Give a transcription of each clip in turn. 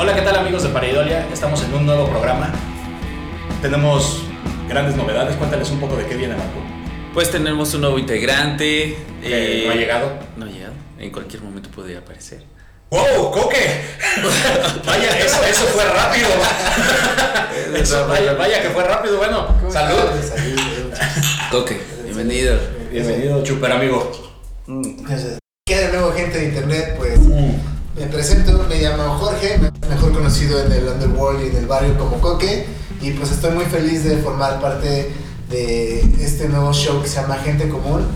Hola, ¿qué tal amigos de Pareidolia? Estamos en un nuevo programa. Tenemos grandes novedades. Cuéntales un poco de qué viene Marco. Pues tenemos un nuevo integrante. Que no ha llegado. No ha llegado. En cualquier momento podría aparecer. ¡Wow! ¡Coque! vaya, eso, eso fue rápido. Eso, vaya, vaya que fue rápido. Bueno, salud. Coque, bienvenido. Bienvenido, super amigo. Gracias. ¿Qué de nuevo gente de internet? Pues Mm. Me presento, me llamo Jorge, mejor conocido en el underworld y en el barrio como Coque. Y pues estoy muy feliz de formar parte de este nuevo show que se llama Gente Común.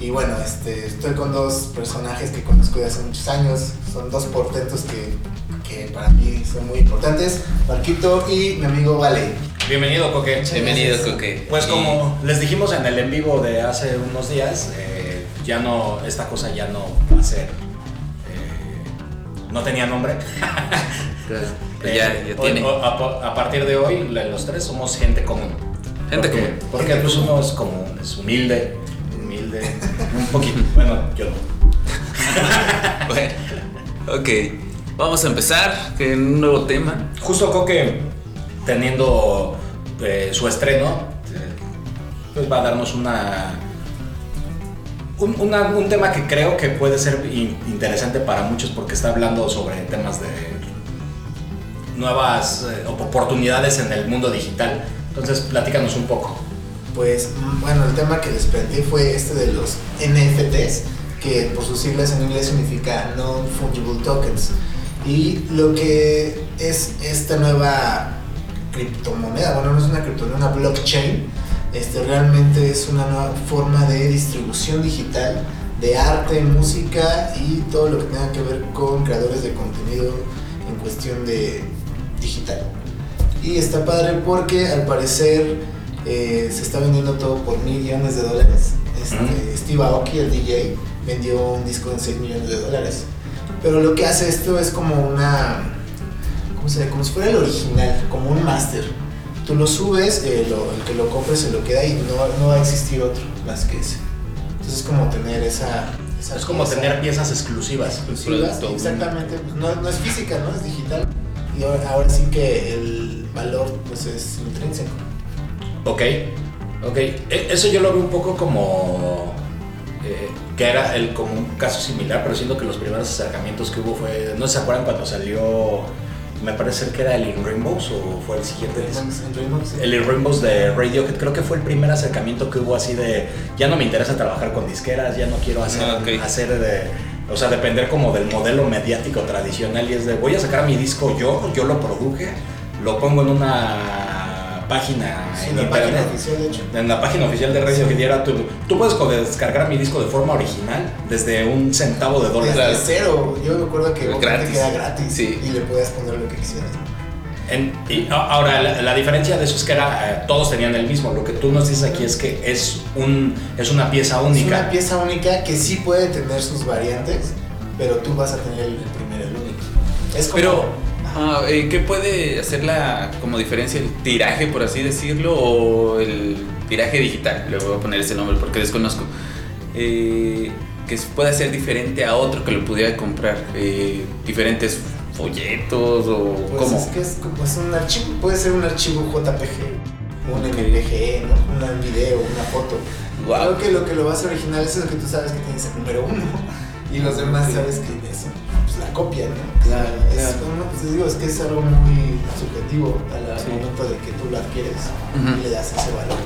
Y bueno, este, estoy con dos personajes que conozco de hace muchos años. Son dos portentos que, que para mí son muy importantes. Marquito y mi amigo Vale. Bienvenido, Coque. Bienvenido. Coque. Pues Y- como les dijimos en el en vivo de hace unos días, eh, ya no, esta cosa ya no va a ser, no tenía nombre. Claro, pues ya, Eh, ya tiene. o- a, a partir de hoy, los tres somos gente común. Gente porque, común. Porque pues uno es común, es humilde, humilde, un poquito. Bueno, yo no. Bueno, ok. Vamos a empezar con un nuevo tema. Justo Coque, teniendo eh, su estreno, eh, pues va a darnos una un, un tema que creo que puede ser in- interesante para muchos porque está hablando sobre temas de nuevas eh, oportunidades en el mundo digital. Entonces, platícanos un poco. Pues bueno, el tema que les planteé fue este de los NFTs, que por sus siglas en inglés significa Non-Fungible Tokens. Y lo que es esta nueva criptomoneda, bueno, no es una criptomoneda, una blockchain, este, realmente es una nueva forma de distribución digital de arte, música y todo lo que tenga que ver con creadores de contenido en cuestión de digital. Y está padre porque al parecer eh, se está vendiendo todo por millones de dólares. Este. Steve Aoki, el DJ, vendió un disco en 6 millones de dólares. Pero lo que hace esto es como una. ¿Cómo se? Como si fuera el original, como un máster. Tú lo subes, eh, lo- el que lo compre se lo queda y no, no va a existir otro más que ese. Entonces es como tener esa. esa Es como pieza tener piezas exclusivas. exclusivas. Exactamente, pues no, no es física, ¿no? Es digital. Y ahora, ahora sí que el valor pues es intrínseco. Ok, ok. E- Eso yo lo veo un poco como eh, que era el, como un caso similar, pero siento que los primeros acercamientos que hubo fue, no se acuerdan cuando salió, me parece que era el In Rainbows o fue el siguiente. En Dreamworks, sí. El In Rainbows de Radiohead, creo que fue el primer acercamiento que hubo así de, ya no me interesa trabajar con disqueras, ya no quiero hacer, Ah, hacer de, o sea, depender como del modelo mediático tradicional y es de, voy a sacar mi disco yo, yo lo produje, lo pongo en una página Sí, en la internet. página oficial, de hecho. En la página oficial de Radiohead y era tú, tú puedes descargar mi disco de forma original desde un centavo de dólar. Desde cero, yo me acuerdo que Gratis. que era gratis Sí. y le podías poner lo que quisieras. En- y ahora, la, la diferencia de eso es que era, eh, todos tenían el mismo. Lo que tú nos dices aquí es que es, un, es una pieza Es única. una pieza única que sí puede tener sus variantes, pero tú vas a tener el primero, el único. Es como. Pero, ah, eh, ¿qué puede hacer la como diferencia el tiraje, por así decirlo, o el tiraje digital? Le voy a poner ese nombre porque desconozco. Eh, que pueda ser diferente a otro que lo pudiera comprar. Eh, diferentes folletos o Pues cómo. es que es, como- es un archivo, puede ser un archivo JPG, un. MPG, ¿no? un video, una foto. Wow. Creo que lo que lo hacer original es lo que tú sabes que tienes el número uno y los demás Ok. sabes que es pues, la copia, ¿no? Claro, es, claro. bueno, pues te digo, es que es algo muy subjetivo al Sí. momento de que tú lo adquieres Ujú. y le das ese valor.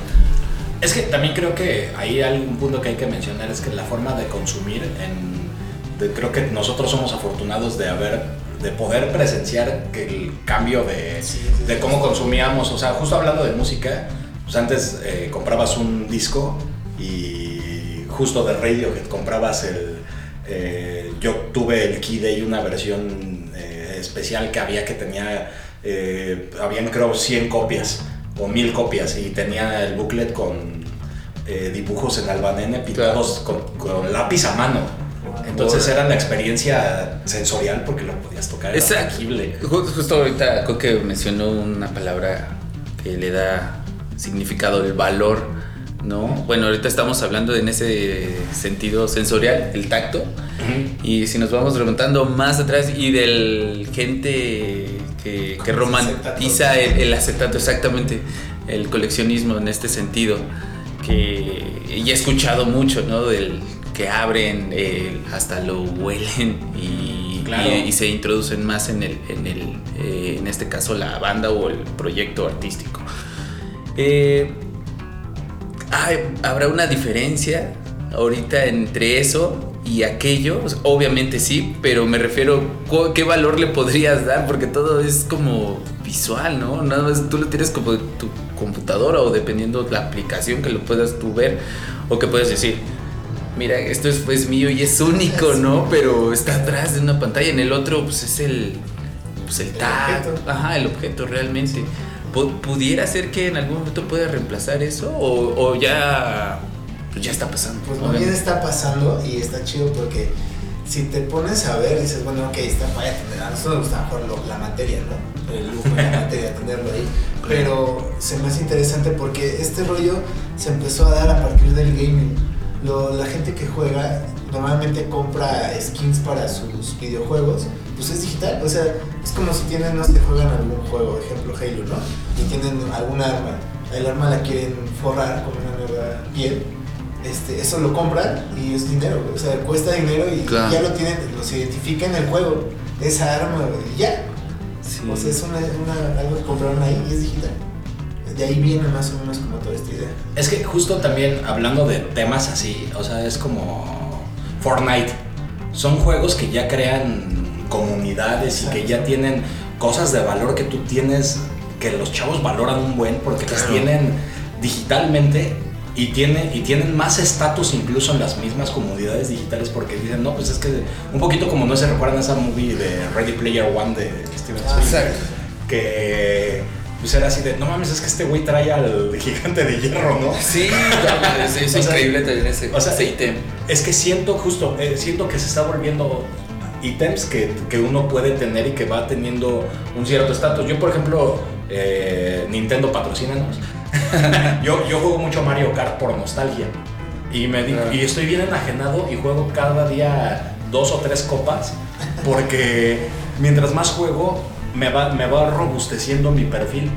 Es que también creo que ahí hay un punto que hay que mencionar, es que la forma de consumir, en, de- creo que nosotros somos afortunados de haber, de poder presenciar que el cambio de, Sí, sí, de sí. cómo consumíamos, o sea, justo hablando de música, pues antes eh, comprabas un disco y justo de Radiohead comprabas el, eh, yo tuve el Key Day, una versión eh, especial que había que tenía, eh, habían creo 100 copias o 1000 copias y tenía el booklet con eh, dibujos en albanene pintados con, con lápiz a mano. Entonces era la experiencia sensorial porque lo podías tocar, Exacto. tangible. Ju- Justo ahorita Coque mencionó una palabra que le da significado, el valor ¿no? Bueno, ahorita estamos hablando en ese sentido sensorial, el tacto. Y si nos vamos remontando más atrás y del gente que, que romantiza el, el, acetato, exactamente, el coleccionismo en este sentido, que ya he escuchado mucho, ¿no? Del que abren, hasta lo huelen y, y, se introducen más en, el, en, el, eh, en este caso la banda o el proyecto artístico. Eh, ¿Habrá una diferencia ahorita entre eso y aquello? Obviamente sí, pero me refiero, ¿qué valor le podrías dar? Porque todo es como visual, ¿no? Nada más tú lo tienes como tu computadora o dependiendo de la aplicación que lo puedas tú ver o que puedes decir, mira, esto es pues mío y es único, ¿no? Pero está atrás de una pantalla, en el otro pues es el, pues el, tag, ajá, el objeto realmente. ¿Pudiera ser que en algún momento pueda reemplazar eso o, ya, pues ya está pasando? Pues más bien está pasando y está chido porque si te pones a ver, dices, bueno, ok, está para tener, a nosotros nos gusta mejor la materia, ¿no? El lujo de la materia, tenerlo ahí. Pero se me hace interesante porque este rollo se empezó a dar a partir del gaming. la gente que juega normalmente compra skins para sus videojuegos pues es digital. O sea, es como si tienen, no sé, juegan algún juego, ejemplo Halo, ¿no? Y tienen algún arma. El arma la quieren forrar con una nueva piel. Este, eso lo compran y es dinero, o sea, cuesta dinero y ya lo tienen, los identifica en el juego, esa arma, y ya. O sea, es una, una, algo que compraron ahí y es digital. De ahí viene más o menos como toda esta idea. Es que justo también hablando de temas así, o sea, es como Fortnite. Son juegos que ya crean comunidades y que ya tienen cosas de valor que tú tienes, que los chavos valoran un buen porque las tienen digitalmente y, tiene, y tienen más estatus incluso en las mismas comunidades digitales porque dicen, no, pues es que un poquito como no se recuerdan esa movie de Ready Player One de Steven Spielberg, que pues era así de, no mames, es que este güey trae al gigante de hierro, ¿no? Sí, es, increíble también ese, o sea, Es que siento justo, eh, siento que se está volviendo ítems que, que, uno puede tener y que va teniendo un cierto estatus. Yo, por ejemplo, eh, Nintendo patrocínanos. yo, yo juego mucho Mario Kart por nostalgia. Y, me y estoy bien enajenado y juego cada día dos o tres copas porque mientras más juego me va, me va robusteciendo mi perfil,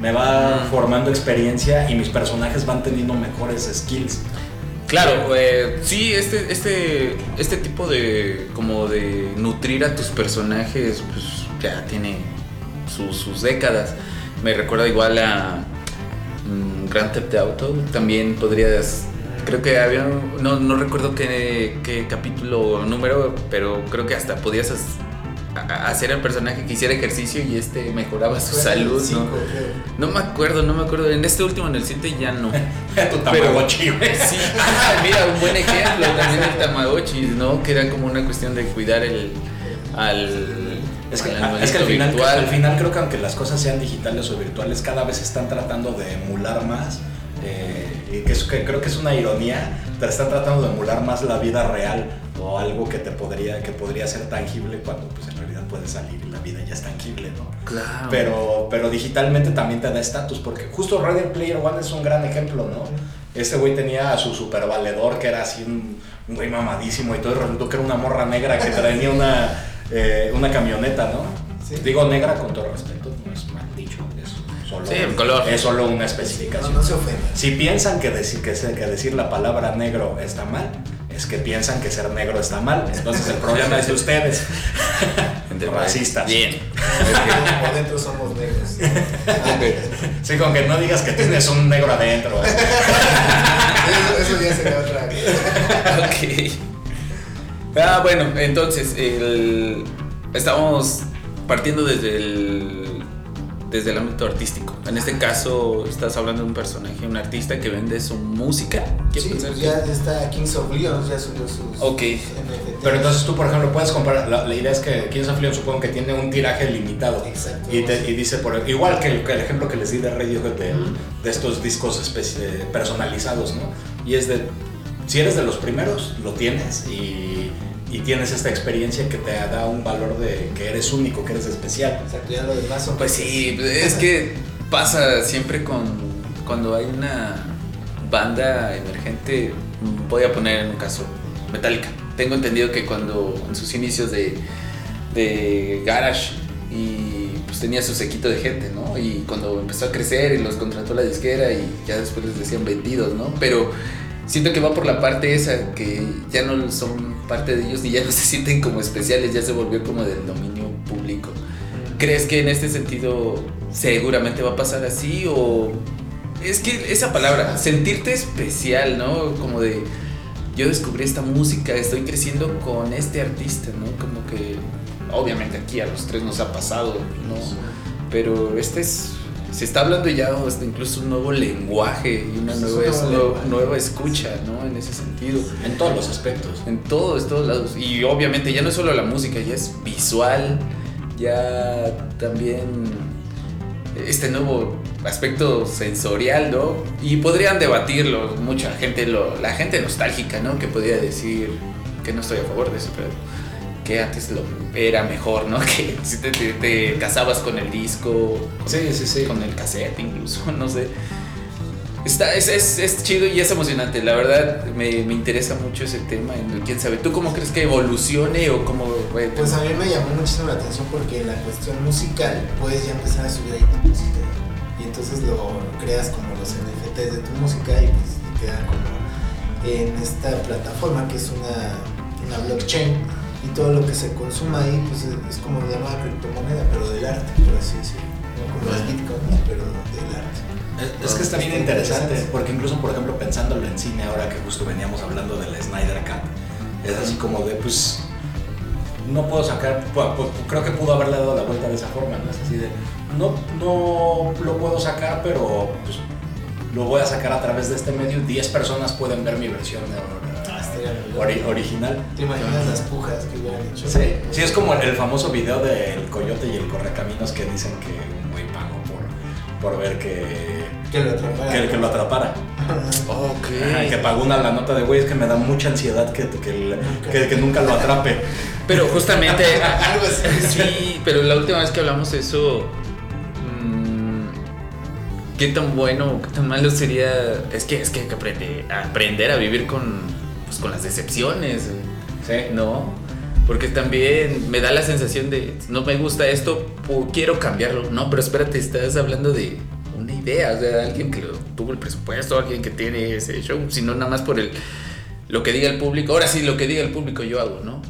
me va formando experiencia y mis personajes van teniendo mejores skills. Claro, eh, sí, este, este, este tipo de como de nutrir a tus personajes, pues ya tiene sus, décadas. Me recuerda igual a mm, Grand Theft Auto, también podrías creo que había, no, no recuerdo qué, qué, capítulo o número, pero creo que hasta podías hacer el personaje que hiciera ejercicio y este mejoraba su salud, ¿no? No me acuerdo, no me acuerdo. En este último, en el 7 ya no. tu Tamagotchi, güey. Sí, mira, un buen ejemplo también el Tamagotchi, ¿no? Que era como una cuestión de cuidar el al es que, al, es que al, final, al final creo que aunque las cosas sean digitales o virtuales, cada vez están tratando de emular más. Eh, y que, es, que creo que es una ironía, te están tratando de emular más la vida real o algo que te podría, que podría ser tangible cuando pues en realidad puede salir y la vida ya es tangible, ¿no? Claro. Pero, pero digitalmente también te da estatus, porque justo Ready Player One es un gran ejemplo, ¿no? Este güey tenía a su super valedor que era así un, güey mamadísimo y todo, resultó que era una morra negra que traía una, eh, una camioneta, ¿no? Digo negra con todo respeto, no es mal dicho, es solo, sí, el color. Es solo una especificación. No, no se ofende. Si piensan que decir, que, que decir la palabra negro está mal, es que piensan que ser negro está mal. Entonces el problema es de ustedes. Entre racistas. Bien. Por dentro somos negros. Sí, con que no digas que tienes un negro adentro. Eso, ya sería otra. ok. Ah, bueno, entonces, el, estamos partiendo desde el desde el ámbito artístico. En este caso, estás hablando de un personaje, un artista que vende su música. Sí, ya está Kings of Leon, ya subió sus. Ok. Pero entonces tú, por ejemplo, puedes comprar. La, idea es que Kings of Leon supongo que tiene un tiraje limitado. Exacto. Y, y dice, por, igual que el, ejemplo que les di de Radiohead de, de estos discos personalizados, ¿no? Y es de. Si eres de los primeros, lo tienes y y tienes esta experiencia que te da un valor de que eres único, que eres especial. Exacto, ya lo demás Pues sí, es que pasa siempre con cuando hay una banda emergente, voy a poner en un caso Metallica. Tengo entendido que cuando en sus inicios de, de Garage y pues tenía su sequito de gente, ¿no? Y cuando empezó a crecer y los contrató la disquera y ya después les decían vendidos, ¿no? Pero siento que va por la parte esa, que ya no son parte de ellos ni ya no se sienten como especiales, ya se volvió como del dominio público. ¿Crees que en este sentido seguramente va a pasar así o es que esa palabra, sentirte especial, ¿no? Como de yo descubrí esta música, estoy creciendo con este artista, ¿no? Como que obviamente aquí a los tres nos ha pasado, ¿no? Pero este es se está hablando ya incluso un nuevo lenguaje y una nueva, nueva escucha, ¿no? En ese sentido. En todos los aspectos. En todos, todos lados. Y obviamente ya no es solo la música, ya es visual, ya también este nuevo aspecto sensorial, ¿no? Y podrían debatirlo, mucha gente, lo, la gente nostálgica, ¿no? Que podría decir que no estoy a favor de eso, pero que antes lo era mejor, ¿no? Que si te, casabas con el disco, con, sí, sí, sí. con el cassette incluso, no sé. Está, es, es, es, chido y es emocionante, la verdad me, me, interesa mucho ese tema. ¿Quién sabe? ¿Tú cómo crees que evolucione o cómo.? pues a mí me llamó muchísimo la atención porque la cuestión musical puedes ya empezar a subir ahí tu música y entonces lo creas como los NFTs de tu música y pues queda como en esta plataforma que es una, una blockchain y todo lo que se consuma ahí pues es, como nueva criptomoneda, pero del arte, por así decirlo. No como las bitcoins, pero del arte. Es, que está bien interesante, porque incluso, por ejemplo, pensándolo en cine, ahora que justo veníamos hablando del Snyder Cut, es así como de, pues, no puedo sacar, creo que pudo haberle dado la vuelta de esa forma, ¿no? Es así de, no, no lo puedo sacar, pero pues, lo voy a sacar a través de este medio, 10 personas pueden ver mi versión de original. ¿Te imaginas las pujas que hubieran hecho? Sí, sí, es como el famoso video del coyote y el correcaminos que dicen que un güey pagó por, por ver que, que lo atrapara. Que, que lo atrapara. que pagó una la nota de güey, es que me da mucha ansiedad que, que, que nunca lo atrape. Pero justamente. Algo así. Sí, pero la última vez que hablamos de eso. Mm, qué tan bueno qué tan malo sería. Es que es que hay que aprender, aprender a vivir con pues, con las decepciones, ¿no? Porque también me da la sensación de, no me gusta esto, quiero cambiarlo. No, pero espérate, estás hablando de una idea, o sea, alguien que tuvo el presupuesto, alguien que tiene ese show, sino nada más por el, lo que diga el público. Ahora sí, lo que diga el público yo hago, ¿no?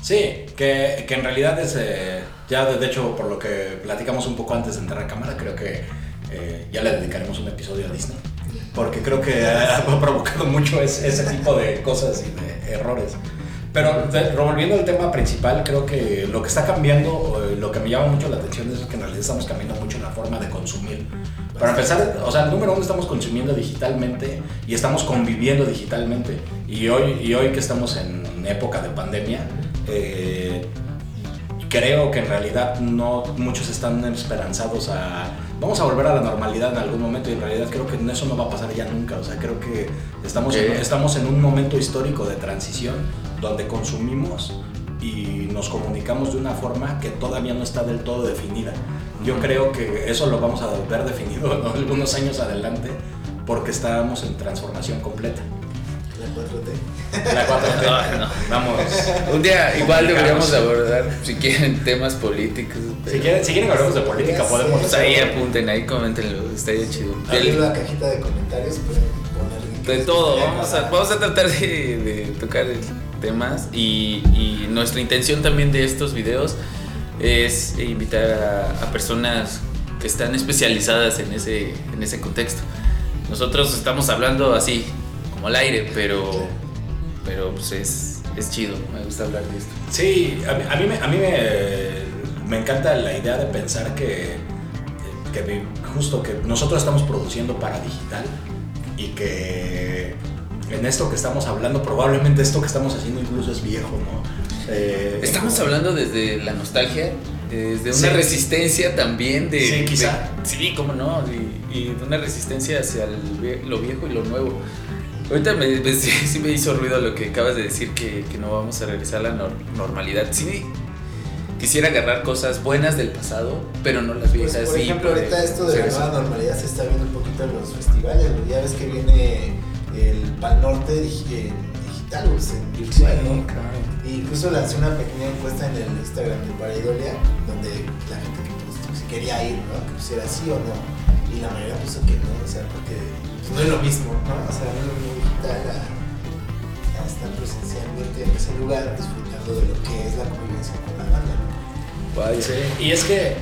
Sí, que, que en realidad es, eh, ya de hecho, por lo que platicamos un poco antes de entrar a cámara, creo que eh, ya le dedicaremos un episodio a Disney porque creo que ha, provocado mucho ese, tipo de cosas y de errores. Pero revolviendo el tema principal, creo que lo que está cambiando, lo que me llama mucho la atención es que en realidad estamos cambiando mucho la forma de consumir. Para empezar, o sea, número uno estamos consumiendo digitalmente y estamos conviviendo digitalmente. Y hoy, y hoy que estamos en época de pandemia, eh, creo que en realidad no muchos están esperanzados a vamos a volver a la normalidad en algún momento y en realidad creo que eso no va a pasar ya nunca. O sea, creo que estamos, en, estamos en un momento histórico de transición donde consumimos y nos comunicamos de una forma que todavía no está del todo definida. Yo creo que eso lo vamos a ver definido algunos años adelante porque estamos en transformación completa. La 4T. Vamos. Un día igual deberíamos abordar, si quieren, temas políticos. Si quieren, si quieren hablamos de política, podemos. Pues ahí apunten, ahí coméntenlo, estaría chido. En la cajita de comentarios poner. De todo, vamos a, vamos a tratar de, de tocar temas y, y, nuestra intención también de estos videos es invitar a, a personas que están especializadas en ese, en ese contexto. Nosotros estamos hablando así, como al aire, pero, pero pues es, es chido, me gusta hablar de esto. Sí, a mí, a mí, me, me, encanta la idea de pensar que, que justo que nosotros estamos produciendo para digital y que en esto que estamos hablando, probablemente esto que estamos haciendo incluso es viejo, ¿no? Eh, estamos hablando desde la nostalgia, desde una resistencia también de... Sí, quizá. sí, cómo no, y, y, de una resistencia hacia lo viejo y lo nuevo. Ahorita me, sí, me hizo ruido lo que acabas de decir, que, que no vamos a regresar a la normalidad. Sí, quisiera agarrar cosas buenas del pasado, pero no las viejas. Pues, por ejemplo, ahorita esto de la nueva normalidad se está viendo un poquito en los festivales. Ya ves que viene el Pal Norte eh, digital, o sea, virtual, ¿no? Y incluso lancé una pequeña encuesta en el Instagram de Paraidolia, donde la gente que pues, si quería ir, ¿no? Que pusiera sí o no. Y la mayoría puso que no, o sea, porque pues, no es lo mismo, ¿no? O sea, no es lo mismo digital a, a estar presencialmente en ese lugar disfrutando de lo que es la convivencia con la banda, ¿no? Vaya. Sí, y es que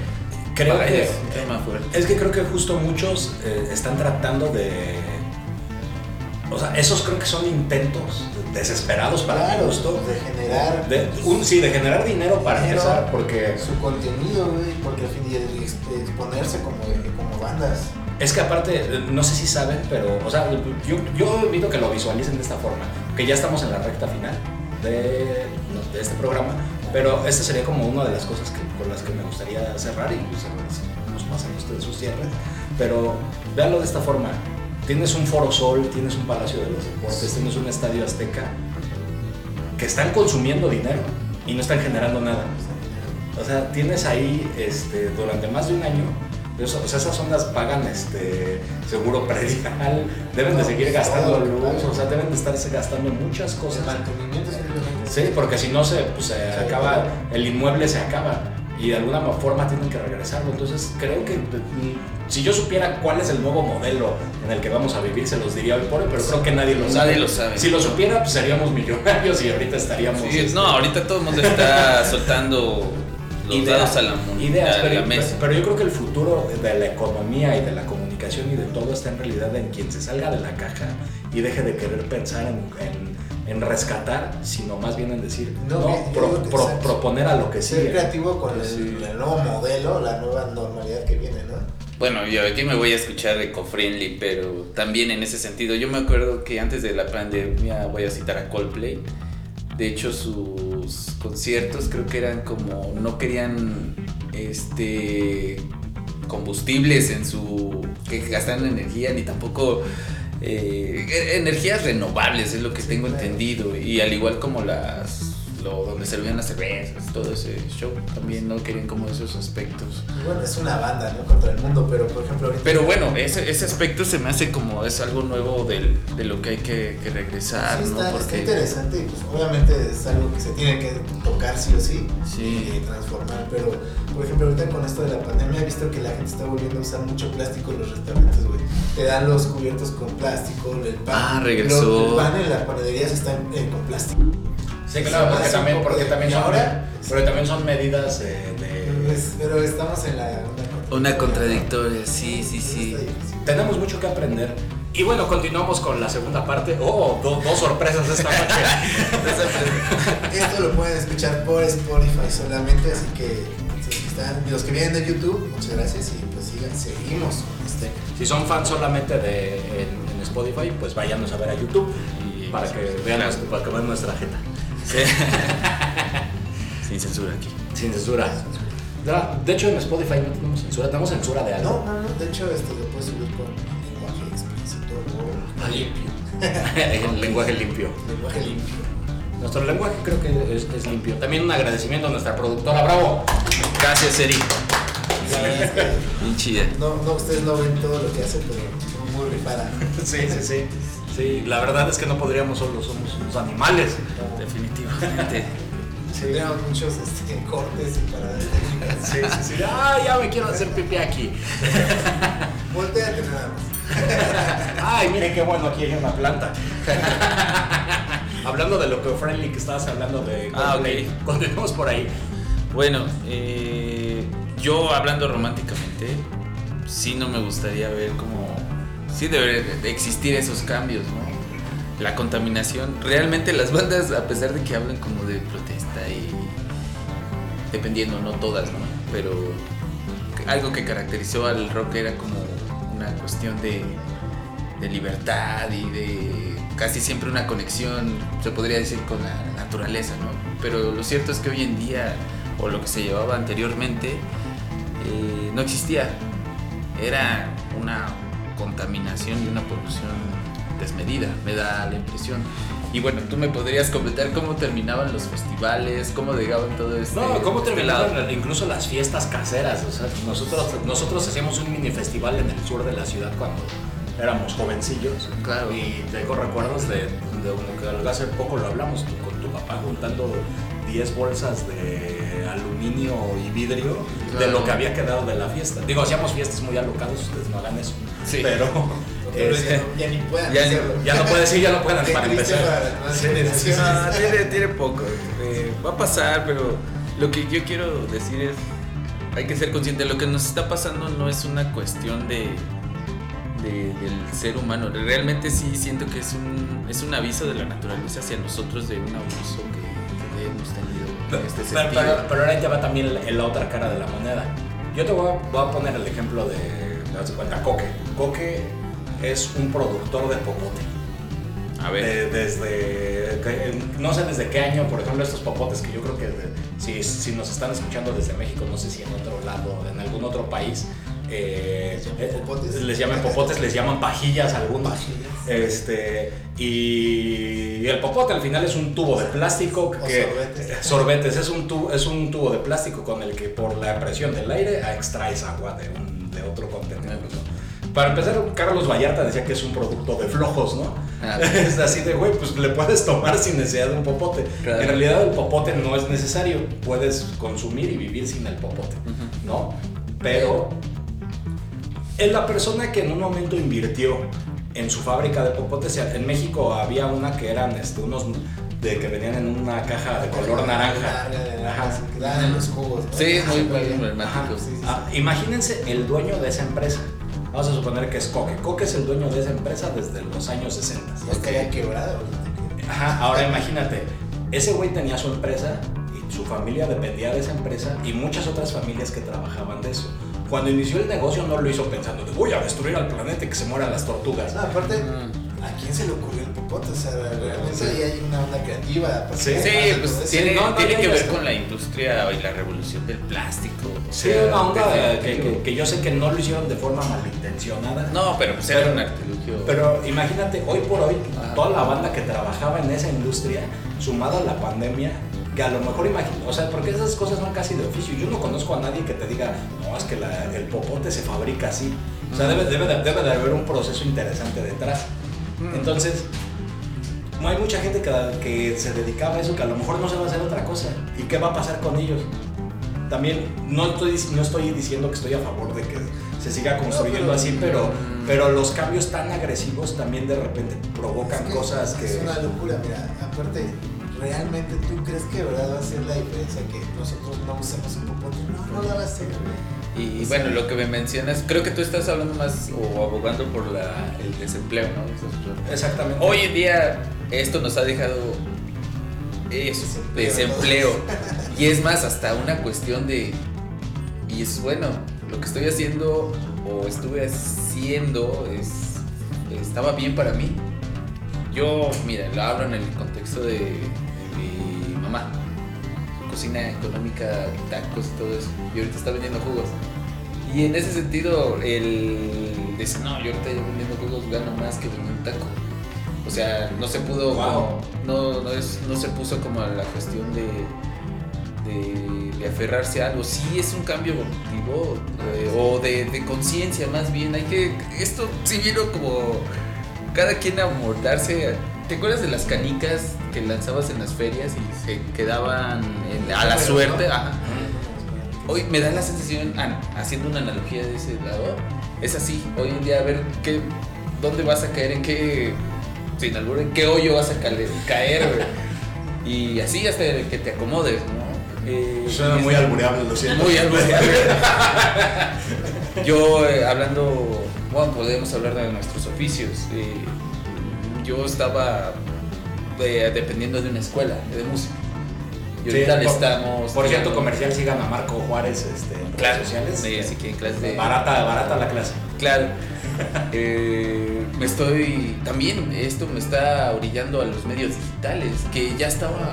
creo Vaya, que es un tema fuerte. es que creo que justo muchos eh, están tratando de o sea, esos creo que son intentos desesperados para mi Claro, gusto de generar de, un, sí, de generar dinero para Dinero. empezar, porque su contenido, güey, porque al fin y ex- exponerse como, como bandas. es que aparte, no sé si saben, pero, o sea, yo, yo invito que lo visualicen de esta forma, que ya estamos en la recta final de, de este programa, pero esta sería como una de las cosas que, con las que me gustaría cerrar y pues, nos pasan ustedes sus cierres, pero véanlo de esta forma. Tienes un Foro Sol, tienes un Palacio de los Deportes, tienes un Estadio Azteca, que están consumiendo dinero y no están generando nada. O sea, tienes ahí este, durante más de un año, eso- o sea, esas ondas pagan este, seguro predial, deben de seguir pues, gastando luz, o sea, deben de estarse gastando muchas cosas. Sí, porque si no se, pues, se acaba, el inmueble se acaba y de alguna forma tienen que regresarlo. Entonces creo que si yo supiera cuál es el nuevo modelo en el que vamos a vivir, se los diría hoy por hoy, pero creo que nadie lo sabe. Nadie lo sabe. Si lo supiera, pues seríamos millonarios y ahorita estaríamos... Sí, este, no, ahorita todo el mundo está soltando los Ideas, dados a la, ideas, a pero, la mesa. pero yo creo que el futuro de la economía y de la comunicación y de todo está en realidad en quien se salga de la caja y deje de querer pensar en, en- en rescatar, sino más bien en decir, No, no, pro- pro- ser- proponer a lo que Ser sigue. creativo con el, Sí. el nuevo modelo, la nueva normalidad que viene, ¿no? Bueno, yo aquí me voy a escuchar eco-friendly, pero también en ese sentido. Yo me acuerdo que antes de la pandemia voy a citar a Coldplay. De hecho, sus conciertos creo que eran como. No querían este combustibles en su. que gastaran energía, ni tampoco. eh, e- energías renovables, es lo que tengo entendido. Y al igual como las. Lo, donde servían las cervezas, todo ese show, también no querían como esos aspectos. Y bueno, es una banda, ¿no? Contra el mundo, pero por ejemplo ahorita... Pero bueno, ese, ese aspecto se me hace como es algo nuevo del, de lo que hay que, que regresar, Sí, ¿no? está, está Porque interesante y pues obviamente es algo que se tiene que tocar sí o sí Sí. y transformar, pero por ejemplo ahorita con esto de la pandemia he visto que la gente está volviendo a usar mucho plástico en los restaurantes, güey. Te dan los cubiertos con plástico, el pan. Ah, regresó. lo- el pan en las panaderías está eh, con plástico. Sí, claro, porque también, porque también son, ahora- porque también son medidas eh, de... Es- pero estamos en la... una contradictoria, sí, sí, sí. Tenemos mucho que aprender. Y bueno, continuamos con la segunda parte. Oh, do- dos sorpresas esta noche. Esto lo pueden escuchar por Spotify solamente, así que si están, los que vienen de YouTube, muchas gracias y pues sigan, seguimos este. si son fans solamente de en, en Spotify, pues váyanos a ver a YouTube Y- para que vean, para que vean nuestra jeta. Sí. Sin censura aquí. Sin censura. No, de hecho, en Spotify no tenemos censura, tenemos censura de algo. No, no, no, de hecho este lo puedes subir con lenguaje explícito o Ah, limpio. El lenguaje limpio. Lenguaje limpio. Nuestro lenguaje creo que es, es limpio. También un agradecimiento a nuestra productora Bravo. Gracias, Eri. Bien chida. no, no, ustedes no ven todo lo que hacen, pero muy rifada. Sí, sí, sí. Sí, la verdad es que no podríamos solo, somos unos animales. Definitivamente. Tendríamos muchos este, cortes y paradas. Sí, sí, sí. Ah, ya me quiero hacer pipí aquí. Volteate nada más. Ay, miren qué bueno, aquí hay una planta. hablando de lo que friendly que estabas hablando de Ah, Coldplay, ok. continuemos por ahí. Bueno, eh, yo hablando románticamente, sí no me gustaría ver como... Sí debe de existir esos cambios, ¿no? La contaminación. Realmente las bandas, a pesar de que hablan como de protesta y... Dependiendo, no todas, ¿no? Pero algo que caracterizó al rock era como una cuestión de, de libertad y de casi siempre una conexión, se podría decir, con la naturaleza, ¿no? Pero lo cierto es que hoy en día, o lo que se llevaba anteriormente, eh, no existía. Era una contaminación y una polución desmedida, me da la impresión. Y bueno, tú me podrías comentar cómo terminaban los festivales, cómo llegaban todo este. No, ¿cómo este terminaron lado? incluso las fiestas caseras? O sea, nosotros, nosotros hacíamos un mini festival en el sur de la ciudad cuando éramos jovencillos. Claro. Y tengo recuerdos de, de que hace poco lo hablamos tú, con tu papá juntando 10 bolsas de aluminio y vidrio de lo que había quedado de la fiesta. Digo, hacíamos fiestas muy alocadas, ustedes no hagan eso. Sí. Pero este, ya, ni puedan ya hacerlo. ya no puede ser, ya no pueden Qué para empezar. para Sí. No, tiene, tiene poco. eh, va a pasar, pero lo que yo quiero decir es, hay que ser consciente, lo que nos está pasando no es una cuestión de, de- del ser humano. Realmente sí siento que es un, es un aviso de la naturaleza hacia nosotros de un abuso que este pero, sentido. pero- pero ahora te va también la, la otra cara de la moneda. Yo te voy a, voy a poner el ejemplo de, me das cuenta, Coque. Coque es un productor de popote. a ver, De- desde, no sé desde qué año, por ejemplo, estos popotes que yo creo que de- si, si nos están escuchando desde México, no sé si en otro lado, en algún otro país, eh, ¿Les llaman popotes? les llaman popotes, les llaman pajillas algunos. Pajillas. Este, y el popote al final es un tubo de plástico que sorbetes. eh, sorbetes, es un tubo, es un tubo de plástico con el que por la presión del aire extraes agua de, un, de otro contenedor. ¿no? Para empezar, Carlos Vallarta decía que es un producto de flojos, ¿no? Ah. es así de, güey, pues le puedes tomar sin necesidad de un popote. Claro. En realidad el popote no es necesario, puedes consumir y vivir sin el popote, Ujú. ¿no? Pero es la persona que en un momento invirtió en su fábrica de popotes. En México había una que eran este, unos de que venían en una caja de color naranja. Larga, de naranja, Ajá. así que daban en los jugos. Sí, muy emblemático. Ajá, sí, sí, sí. Ah, imagínense el dueño de esa empresa. Vamos a suponer que es Coque. Coque es el dueño de esa empresa desde los años 60. Ya estaría quebrado. Ajá, ahora imagínate, ese güey tenía su empresa y su familia dependía de esa empresa y muchas otras familias que trabajaban de eso. Cuando inició el negocio no lo hizo pensando de voy a destruir al planeta y que se mueran las tortugas. No, aparte, Mm. ¿a quién se le ocurrió el popote? O sea, realmente Sí. ahí hay una onda creativa. aparte Sí. Sí, pues tiene, no, que ver esto. con la industria y la revolución del plástico. o Sí, sea, una onda que, definitivo. que- que yo sé que no lo hicieron de forma malintencionada. No, pero pues era Pero- un artilugio. Pero imagínate, hoy por hoy, toda la banda que trabajaba en esa industria, sumada a la pandemia, que a lo mejor imagino, o sea, porque esas cosas son casi de oficio. Yo no conozco a nadie que te diga, no, es que la- el popote se fabrica así. O sea, debe, debe, de, debe de haber un proceso interesante detrás. Mm. Entonces, no hay mucha gente que, que se dedicaba a eso, que a lo mejor no se va a hacer otra cosa. ¿Y qué va a pasar con ellos? También no estoy, no estoy diciendo que estoy a favor de que se siga construyendo pero- así, pero, Mm. pero los cambios tan agresivos también de repente provocan Es que cosas que... Es una locura, mira. Aparte, ¿realmente tú crees que de verdad va a ser la diferencia que nosotros no usemos un popote? No, no la va a hacer. Y bueno, lo que me mencionas, creo que tú estás hablando más o abogando por la, el desempleo, ¿no? Exactamente. Hoy en día esto nos ha dejado eso, Desempleo. Y es más, hasta una cuestión de, y es bueno, lo que estoy haciendo o estuve haciendo es, estaba bien para mí. Yo, mira, lo hablo en el contexto de. Cocina económica, tacos y todo eso. Y ahorita está vendiendo jugos. Y en ese sentido, el dice, no, yo ahorita vendiendo jugos gano más que vendiendo un taco. O sea, no se pudo, Wow. como- no, no, es, no se puso como a la cuestión de, de, de aferrarse a algo. Sí es un cambio evolutivo eh, o de, de conciencia más bien. Hay que, esto sí vino como cada quien a moldarse. ¿Te acuerdas de las canicas que lanzabas en las ferias y se quedaban en- a la suerte? Hoy me da la sensación, ah, haciendo una analogía de ese lado, es así. Hoy en día, a ver qué, dónde vas a caer, en qué, sin albur, en qué hoyo vas a caer, caer y así hasta que te acomodes, ¿no? Eh, Suena muy albureable, lo siento. Muy albureable. Yo eh, hablando, bueno, podemos hablar de nuestros oficios. eh, yo estaba eh, dependiendo de una escuela de música. Y Sí, ahorita le por- estamos. Por cierto, comercial, sigan a Marco Juárez este, en Claro, redes sociales. sí, así que en clase de. Barata, barata la clase. Claro. Eh, me estoy. También esto me está orillando a los medios digitales, que ya estaba.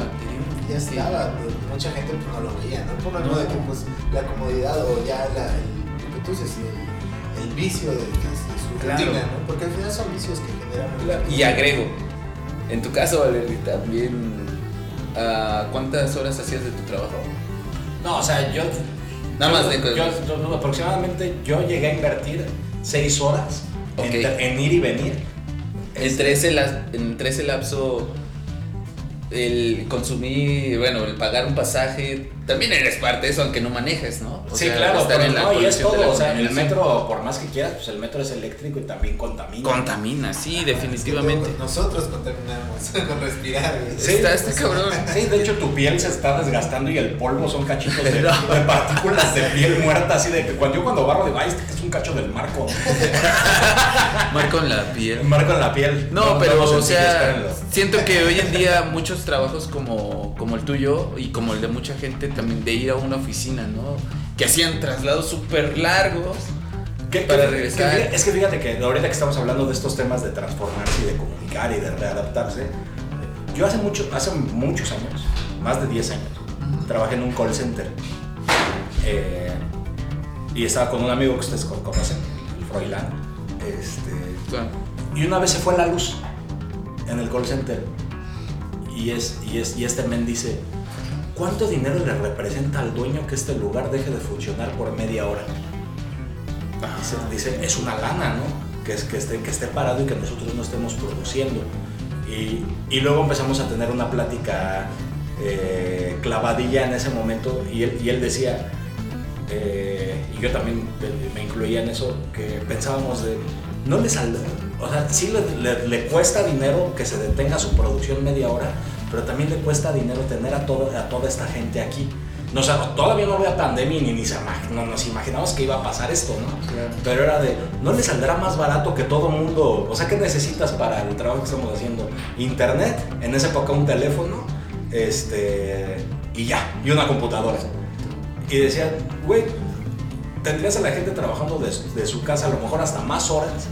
Ya estaba, pero mucha gente pues, no lo veía, ¿no? Por algo No. de que pues la comodidad o ya la, el, lo que tú dices, el, el vicio de, de- de su Claro. rutina, ¿no? Porque al final son vicios que generan... Claro, Y agrego, en tu caso, Valerie, también. ah, ¿Cuántas horas hacías de tu trabajo? No, o sea, yo. Nada yo- más de- yo- yo- aproximadamente yo llegué a invertir seis horas entre- en ir y venir. Entre ese, entre ese lapso, el consumir, bueno, el pagar un pasaje, también eres parte de eso, aunque no manejes, ¿no? O sí, sea, claro, estar pero en la no, y es de todo, o sea, el metro, por más que quieras, pues el metro es eléctrico y también contamina. Contamina, sí, definitivamente. Es que Nosotros contaminamos con respirar. Sí, está este cabrón. Sí, de hecho tu piel se está desgastando y el polvo son cachitos de, de partículas de piel muerta, así de que cuando yo cuando barro digo, ay, este es un cacho del marco. Marco en la piel. Marco en la piel. No, pero, lo o sea, siento que hoy en día muchos trabajos como, como el tuyo y como el de mucha gente también de ir a una oficina, ¿no? Que hacían traslados súper largos. ¿Qué- para regresar. es que fíjate que ahorita que estamos hablando de estos temas de transformarse y de comunicar y de readaptarse, yo hace, mucho, hace muchos años, más de 10 años, trabajé en un call center. Eh, y estaba con un amigo que ustedes con- conocen, el Froilán. Este, y una vez se fue la luz en el call center. Y, es, y, es, y este men dice, ¿cuánto dinero le representa al dueño que este lugar deje de funcionar por media hora? Dice, dice, es una lana, ¿no? Que, es, que, esté, que esté parado y que nosotros no estemos produciendo. Y, y luego empezamos a tener una plática eh, clavadilla en ese momento y él, y él decía, eh, y yo también me incluía en eso, que pensábamos de, no le saldrá, o sea, sí le, le- le cuesta dinero que se detenga su producción media hora, pero también le cuesta dinero tener a, todo, a toda esta gente aquí. No, o sea, todavía no había pandemia ni, ni se no, nos imaginamos que iba a pasar esto, ¿no? Pero era de, ¿no le saldrá más barato que todo mundo? O sea, ¿qué necesitas para el trabajo que estamos haciendo? Internet, en esa época un teléfono, este, y ya, y una computadora. Y decía, güey, tendrías a la gente trabajando de, de su casa a lo mejor hasta más horas,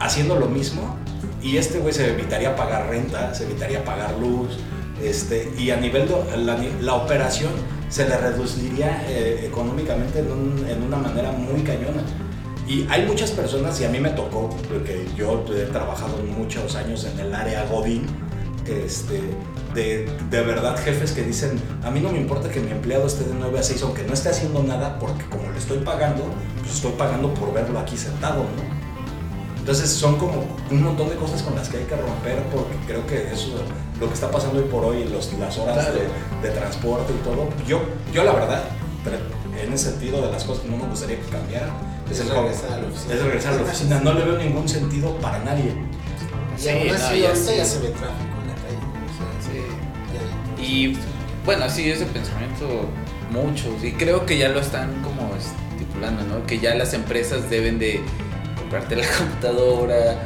haciendo lo mismo, y este güey se evitaría pagar renta, se evitaría pagar luz, este, y a nivel de la, la operación se le reduciría eh, económicamente en, un- en una manera muy cañona. Y hay muchas personas, y a mí me tocó, porque yo he trabajado muchos años en el área Godín, este, de, de verdad jefes que dicen, a mí no me importa que mi empleado esté de 9 a 6, aunque no esté haciendo nada, porque como le estoy pagando, pues estoy pagando por verlo aquí sentado, ¿no? Entonces son como un montón de cosas con las que hay que romper porque creo que eso lo que está pasando hoy por hoy, los, las horas Claro. de, de transporte y todo. Yo, yo la verdad, en ese sentido de las cosas que no me gustaría que cambiaran, es, Es el regresar a la oficina. Es regresar a la oficina. No le veo ningún sentido para nadie. Y Sí, aún no, así, ya ahorita sí. ya se ve tráfico en la calle. o sea, Sí. ya- Y bueno, sí, ese pensamiento muchos. Y creo que ya lo están como estipulando, ¿no? Que ya las empresas deben de comprarte la computadora,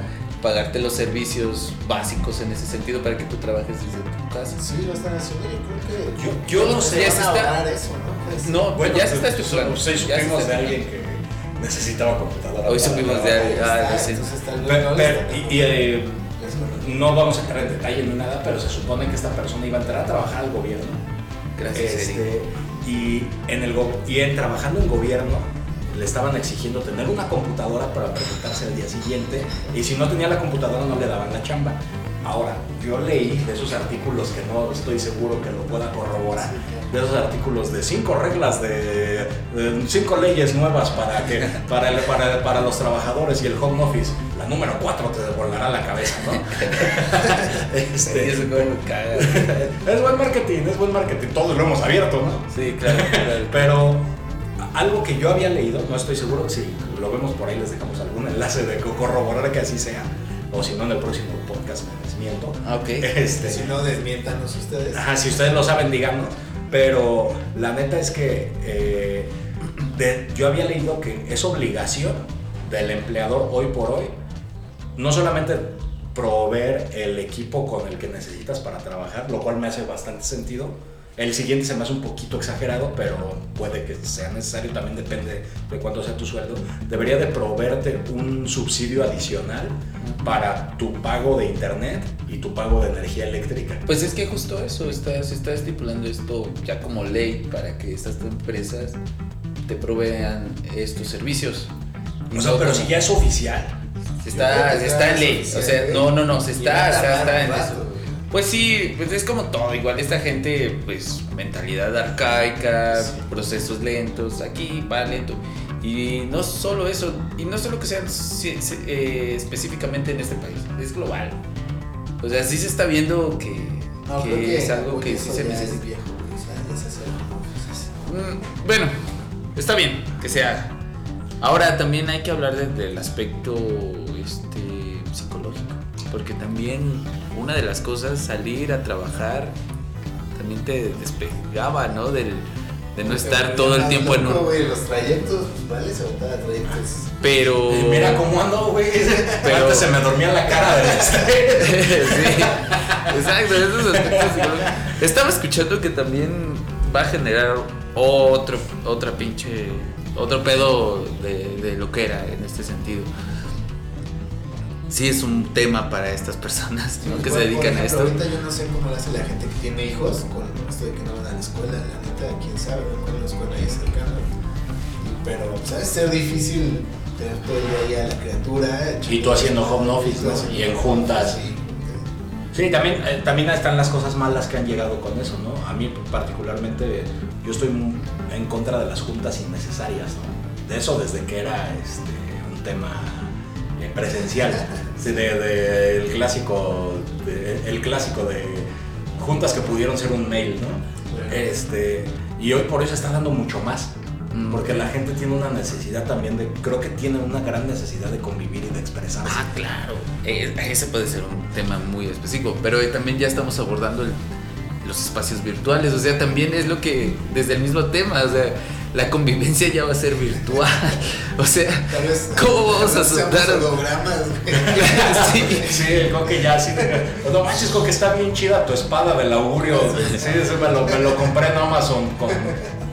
pagarte los servicios básicos en ese sentido para que tú trabajes desde tu casa. Sí, lo están haciendo. Yo creo que. Yo- yo no sé, ya se a está- eso, ¿no? Pues, No, Bueno, ya se está pues, ya se supimos está de alguien que necesitaba computadora. Hoy supimos de alguien. Ah, está, sí. Pero- pero- están y, y, eh, no vamos a entrar en detalle ni nada, pero se supone que esta persona iba a entrar a trabajar al gobierno. Gracias, Eric. Este, y, en el go- y en, trabajando en gobierno le estaban exigiendo tener una computadora para presentarse al día siguiente y si no tenía la computadora no le daban la chamba. Ahora, yo leí de esos artículos que no estoy seguro que lo pueda corroborar, de esos artículos de cinco reglas de, de cinco leyes nuevas para que para, el- para, para los trabajadores y el home office. La número cuatro te volará la cabeza, ¿no? Este, me caga. es buen marketing, es buen marketing. Todos lo hemos abierto, ¿no? Sí, claro, claro. Pero algo que yo había leído, no estoy seguro, si lo vemos por ahí les dejamos algún enlace de co- corroborar que así sea. O si no, en el próximo podcast me desmiento. Ah, Ok. Este, Si no, desmiéntanos ustedes. Ajá, si ustedes lo saben, díganos. Pero la neta es que eh, de- yo había leído que es obligación del empleador hoy por hoy no solamente proveer el equipo con el que necesitas para trabajar, lo cual me hace bastante sentido. El siguiente se me hace un poquito exagerado, pero puede que sea necesario, también depende de cuánto sea tu sueldo. Debería de proveerte un subsidio adicional para tu pago de internet y tu pago de energía eléctrica. Pues es que justo eso, está, se está estipulando esto ya como ley para que estas empresas te provean estos servicios. O sea, pero si ya es oficial, Está, creo que está en ley. O sea, no, no, no, se está, está, está en eso. Pues sí, pues es como todo. Igual esta gente, pues mentalidad arcaica, Sí. procesos lentos, aquí va lento. Y no solo eso, y no solo que sean eh, específicamente en este país, es global. O sea, sí se está viendo que, No, que que es algo que sí se necesita. Es viejo, o sea, Mm, Bueno, está bien que se haga. Ahora también hay que hablar de- del aspecto. Porque también una de las cosas, salir a trabajar, también te despegaba, ¿no? Del, de no estar Pero todo el tiempo en loco, un... güey, los trayectos, pues, vale, se trayectos. Pero... Eh, Mira cómo ando, güey. Pero- Antes se me dormía la cara estrés. sí, exacto, esos aspectos. Estaba escuchando que también va a generar otro, otra pinche, otro pedo de, de lo que era en este sentido. Sí es un tema para estas personas ¿no? que se Por- por dedican a ejemplo, esto. Ahorita yo no sé cómo lo hace la gente que tiene hijos con esto de que no van a la escuela, la neta, quién sabe, no conozco a nadie cercano. Pero, pues, ha de ser difícil tener todo el día ahí a la criatura. Y tú haciendo home office, ¿no? Y en juntas. sí. Sí, también, eh, también están las cosas malas que han llegado con eso, ¿no? A mí particularmente, yo estoy en contra de las juntas innecesarias, ¿no? De eso desde que era este, un tema presencial, Sí, de, de el clásico, de- el clásico de juntas que pudieron ser un mail, ¿no? Este, y hoy por eso está dando mucho más. Mm. Porque la gente tiene una necesidad también de, creo que tiene una gran necesidad de convivir y de expresarse. Ah, claro. Eh, ese puede ser un tema muy específico, pero eh, también ya estamos abordando el- los espacios virtuales, o sea, también es lo que, desde el mismo tema, o sea, la convivencia ya va a ser virtual, o sea, Tal vez, ¿cómo vamos tal a soltar? sí, Sí, el coque ya de- No manches, coque, está bien chida tu espada del augurio. Sí, eso me lo, me lo compré en Amazon. Con,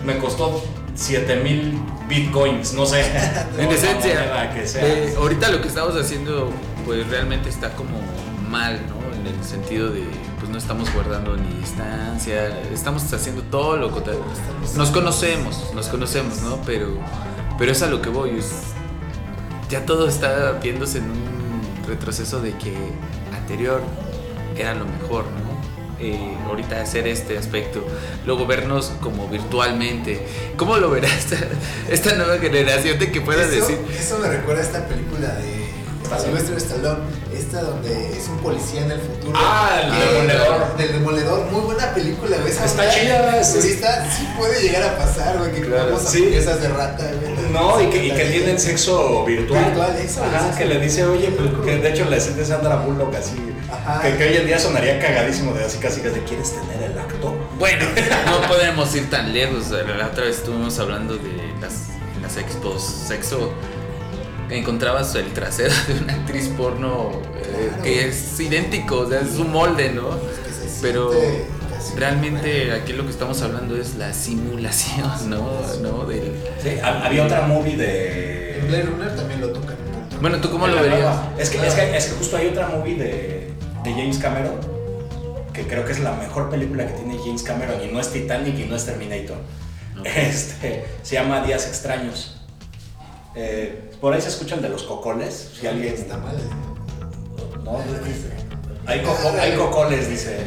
me costó 7000 bitcoins, no sé. En esencia, que sea. eh, ahorita lo que estamos haciendo, pues realmente está como mal, ¿no? En el sentido de, estamos guardando ni distancia, estamos haciendo todo lo contrario. Nos conocemos, nos conocemos, ¿no? Pero, pero es a lo que voy. es- ya todo está viéndose en un retroceso de que anterior era lo mejor, ¿no? Eh, ahorita hacer este aspecto, luego vernos como virtualmente. ¿Cómo lo verá esta, esta nueva generación de que pueda eso, decir? Eso me recuerda a esta película de Sylvester Stallone, esta donde es un policía en el futuro. Ah, el Que- Demoledor. Del demoledor, muy buena película, güey. Está chida, sí. Ahorita sí puede llegar a pasar, güey, que Claro, comamos sí. de rata, güey. No, y que, y que tienen sexo virtual. Virtual, eso, Ajá, eso. que le dice, oye, pues, que de hecho la escena de Sandra Bullock así. Ajá. Que, que hoy en día sonaría cagadísimo de así casi que de quieres tener el acto. Bueno, no podemos ir tan lejos. La otra vez estuvimos hablando de las, en las expos sexo. Encontrabas el trasero de una actriz porno eh, Claro. que es idéntico, o sea, es un molde, ¿no? Que se Pero realmente aquí lo que estamos hablando es la simulación, ¿no? ¿No? Del- Sí, ha- había otra movie de. Blade Runner también lo tocan. Bueno, ¿tú cómo lo verías? nueva. Es que, es, que, es que justo hay otra movie de, de James Cameron que creo que es la mejor película que tiene James Cameron y no es Titanic y no es Terminator. Este, se llama Días Extraños. Eh, por ahí se escuchan de los cocoles. Si alguien está mal. ¿eh? No, dice. Hay, coco- hay cocoles, dice.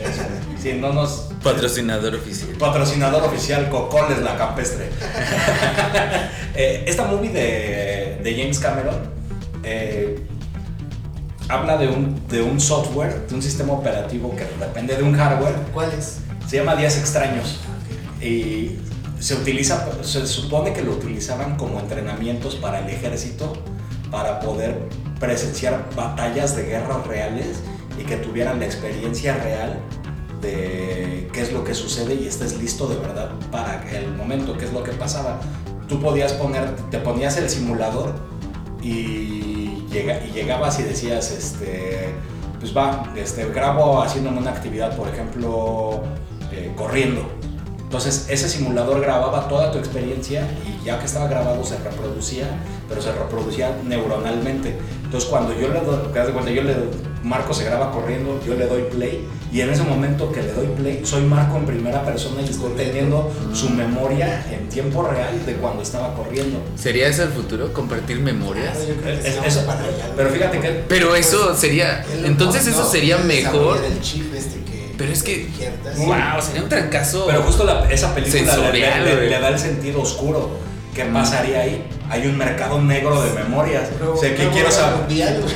Sí, no nos. Patrocinador oficial. Patrocinador oficial, Cocoles la Campestre. Eh, esta movie de, de James Cameron eh, habla de un, de un software, de un sistema operativo que depende de un hardware. ¿Cuál es? Se llama Días Extraños. Y se utiliza, se supone que lo utilizaban como entrenamientos para el ejército, para poder presenciar batallas de guerras reales y que tuvieran la experiencia real de qué es lo que sucede y estés listo de verdad para el momento, qué es lo que pasaba. Tú podías poner, te ponías el simulador y, llega, y llegabas y decías, este, pues va, este, grabo haciéndome una actividad, por ejemplo, eh, corriendo. Entonces ese simulador grababa toda tu experiencia y ya que estaba grabado se reproducía, pero se reproducía neuronalmente. Entonces cuando yo le doy, yo le Marco se graba corriendo, yo le doy play y en ese momento que le doy play soy Marco en primera persona y estoy teniendo su memoria en tiempo real de cuando estaba corriendo. ¿Sería ese el futuro? ¿Compartir memorias? Que Es- eso- vamos para allá, pero fíjate que Pero eso sería. Entonces eso sería mejor. Pero es que-. Wow, sería un trancazo. Pero justo la- esa película le, Sensorial, le- le- da el sentido oscuro. ¿qué Mm. pasaría ahí? Hay un mercado negro de memorias. Pero o sea, que quiero saber,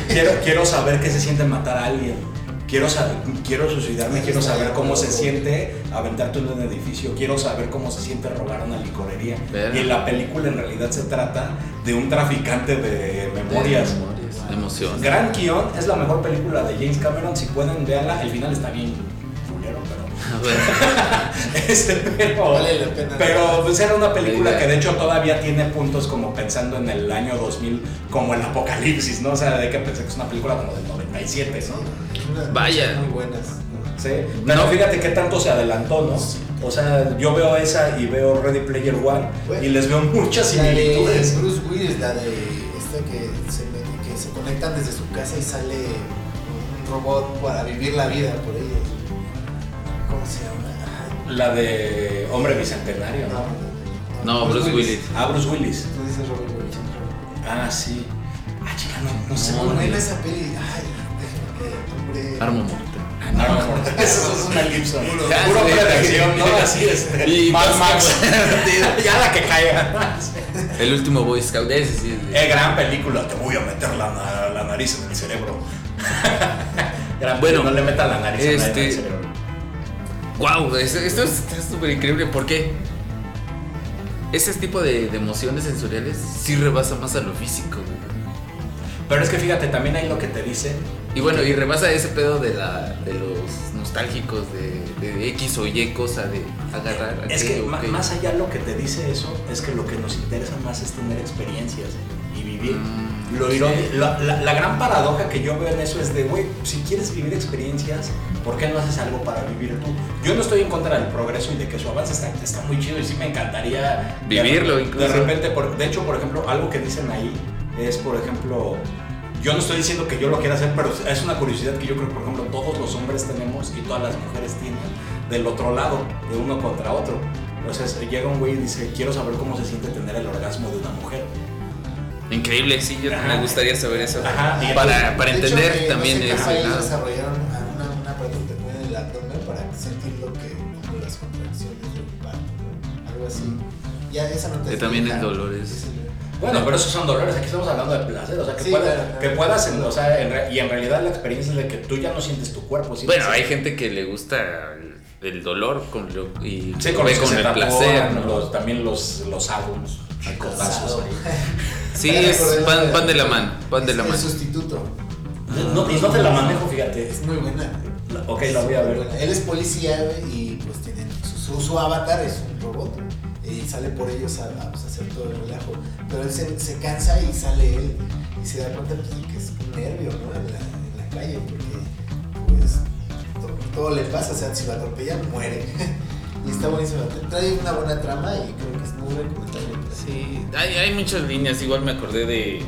quiero, quiero saber qué se siente matar a alguien. Quiero, saber, quiero suicidarme, quiero saber cómo se siente aventarte en un edificio, quiero saber cómo se siente robar una licorería. Verga. Y en la película en realidad se trata de un traficante de memorias. De memorias, de emociones. Gran guion, es la mejor película de James Cameron, si pueden véanla, el final está bien pero... A ver. Este, pero, Vale la pena. pero pues era una película que de hecho todavía tiene puntos como pensando en el año 2000 como el apocalipsis, ¿no? O sea, de que pensé que es una película como del 97, ¿no? Vaya. Muy buenas. Sí. Pero No. fíjate qué tanto se adelantó, ¿no? O sea, yo veo esa y veo Ready Player One Bueno. y les veo muchas La de similitudes. Bruce Willis, la de esta que se, que se conectan desde su casa y sale un robot para vivir la vida por ellos. ¿Cómo se llama? La de Hombre Bicentenario, ¿no? no, No, Bruce Willis. Ah, Bruce Willis. Tú dices Robert Willis. Ah, sí. Ah, chica, no, no sé. No, es. esa peli. Ay. Hombre. Arma no, no, eso es una Gibson. Puro- Puro sí. predacción, ¿no? Así es. Y Mad más Max. que- ya la que caiga. El último Boy Scout. Ese sí. Eh, gran película, te voy a meter la, la nariz en el cerebro. gran Bueno, no le meta la nariz a nadie en este- el cerebro. Wow, esto, esto está súper increíble. ¿Por qué? Ese tipo de, de emociones sensoriales sí rebasa más a lo físico. Pero es que fíjate, también hay lo que te dice. Y bueno, y rebasa ese pedo de, la, de los nostálgicos, de, de X o Y cosa, de agarrar. Es que aquello, más allá lo que te dice eso, es que lo que nos interesa más es tener experiencias y vivir. Mm, Lo sí. la, la- la gran paradoja que yo veo en eso es de, güey, si quieres vivir experiencias, ¿por qué no haces algo para vivir tú? Yo no estoy en contra del progreso y de que su avance está, está muy chido y sí me encantaría Vivirlo de, incluso. De repente, por- de hecho, por ejemplo, algo que dicen ahí es, por ejemplo, yo no estoy diciendo que yo lo quiera hacer, pero es una curiosidad que yo creo por ejemplo, todos los hombres tenemos y todas las mujeres tienen del otro lado, de uno contra otro. Sea, llega un güey y dice, quiero saber cómo se siente tener el orgasmo de una mujer. Increíble, sí, yo me gustaría saber eso. Ajá, Para, para De hecho, entender que también no sé país lado. desarrollaron una, una aparato que te pone en el abdomen para sentir lo que como las contracciones del parto, ¿no? algo así. Ya esa no te Que también es- sí. Bueno, pero esos son dolores, aquí estamos hablando de placer, o sea, que, Sí, pueda- claro, que puedas, en- o sea, en re- y en realidad la experiencia es de que tú ya no sientes tu cuerpo. sientes Bueno, hay el- gente que le gusta el, dolor con lo, y Sí, con, ve con el placer. ¿no? los- también los, los álbumes, ahí. Sí, es acordé van, de- van de la mano, van de Es la El mano. sustituto. No, y no te la manejo, fíjate. Es muy buena. La- Ok, la voy a ver. buena. Él es policía y pues tiene su, su, su avatar es un robot y sale por ellos a, a, pues, hacer todo el relajo. Pero él se, se cansa y sale él y se da cuenta pues, que es un nervio ¿no? en, la, en la calle porque pues to- todo le pasa, o sea, si lo atropellan muere. y está buenísimo. Trae una buena trama y creo Sí, hay, hay muchas líneas. Igual me acordé de,